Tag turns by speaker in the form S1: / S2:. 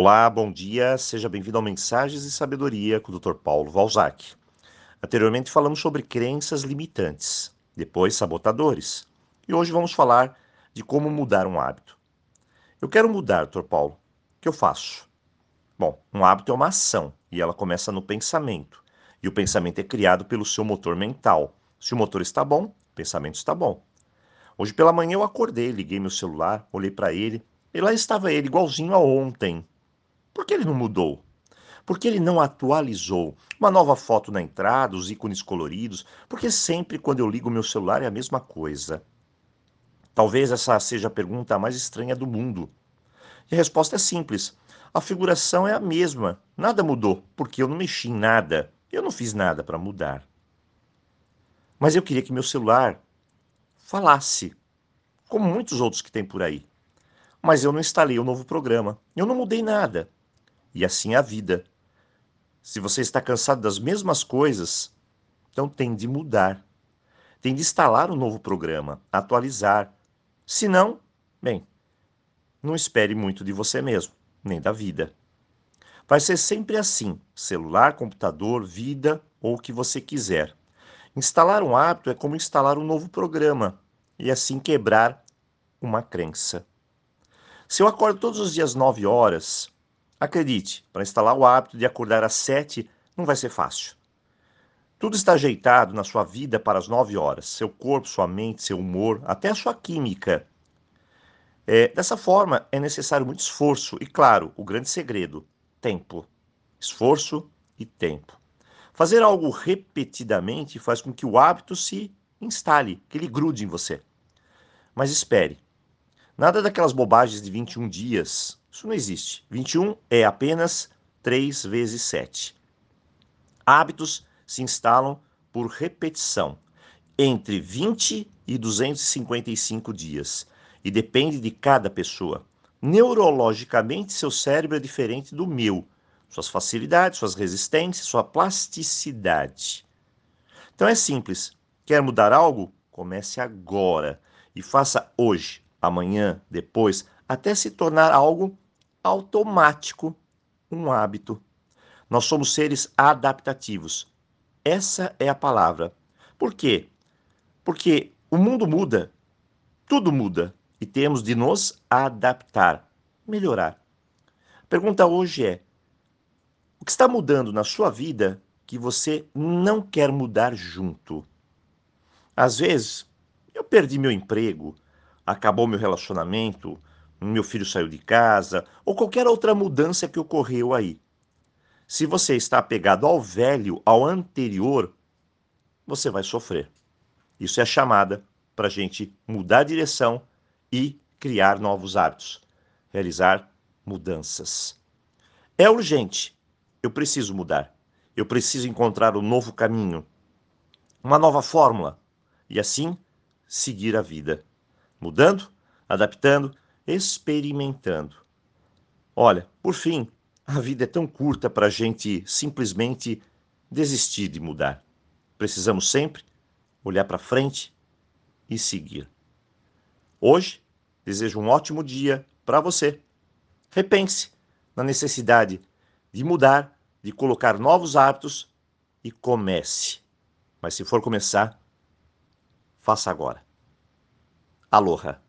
S1: Olá, bom dia, seja bem-vindo ao Mensagens e Sabedoria com o Dr. Paulo Valzac. Anteriormente falamos sobre crenças limitantes, depois sabotadores, e hoje vamos falar de como mudar um hábito. Eu quero mudar, Dr. Paulo. O que eu faço? Bom, um hábito é uma ação e ela começa no pensamento. E o pensamento é criado pelo seu motor mental. Se o motor está bom, o pensamento está bom. Hoje pela manhã eu acordei, liguei meu celular, olhei para ele e lá estava ele, igualzinho a ontem. Por que ele não mudou? Por que ele não atualizou? Uma nova foto na entrada, os ícones coloridos? Porque sempre quando eu ligo meu celular é a mesma coisa. Talvez essa seja a pergunta mais estranha do mundo. E a resposta é simples. A figuração é a mesma. Nada mudou, porque eu não mexi em nada. Eu não fiz nada para mudar. Mas eu queria que meu celular falasse, como muitos outros que tem por aí mas eu não instalei o um novo programa. Eu não mudei nada. E assim é a vida. Se você está cansado das mesmas coisas, então tem de mudar. Tem de instalar um novo programa, atualizar. Se não, bem, não espere muito de você mesmo, nem da vida. Vai ser sempre assim: celular, computador, vida ou o que você quiser. Instalar um hábito é como instalar um novo programa e assim quebrar uma crença. Se eu acordo todos os dias 9 horas, acredite, para instalar o hábito de acordar às 7 não vai ser fácil. Tudo está ajeitado na sua vida para as 9 horas, seu corpo, sua mente, seu humor, até a sua química. É, dessa forma, é necessário muito esforço e, claro, o grande segredo: tempo. Esforço e tempo. Fazer algo repetidamente faz com que o hábito se instale, que ele grude em você. Mas espere, Nada daquelas bobagens de 21 dias. Isso não existe. 21 é apenas 3 vezes 7. Hábitos se instalam por repetição entre 20 e 255 dias e depende de cada pessoa. Neurologicamente, seu cérebro é diferente do meu, suas facilidades, suas resistências, sua plasticidade. Então é simples. Quer mudar algo? Comece agora e faça hoje amanhã, depois, até se tornar algo automático, um hábito. Nós somos seres adaptativos. Essa é a palavra. Por quê? Porque o mundo muda, tudo muda e temos de nos adaptar, melhorar. A pergunta hoje é: o que está mudando na sua vida que você não quer mudar junto? Às vezes, eu perdi meu emprego, acabou meu relacionamento, meu filho saiu de casa, ou qualquer outra mudança que ocorreu aí. Se você está apegado ao velho, ao anterior, você vai sofrer. Isso é chamada para a gente mudar a direção e criar novos hábitos, realizar mudanças. É urgente. Eu preciso mudar. Eu preciso encontrar um novo caminho, uma nova fórmula e assim seguir a vida mudando, adaptando, experimentando. Olha, por fim, a vida é tão curta para a gente simplesmente desistir de mudar. Precisamos sempre olhar para frente e seguir. Hoje, desejo um ótimo dia para você. Repense na necessidade de mudar, de colocar novos hábitos e comece. Mas se for começar, faça agora. Aloha.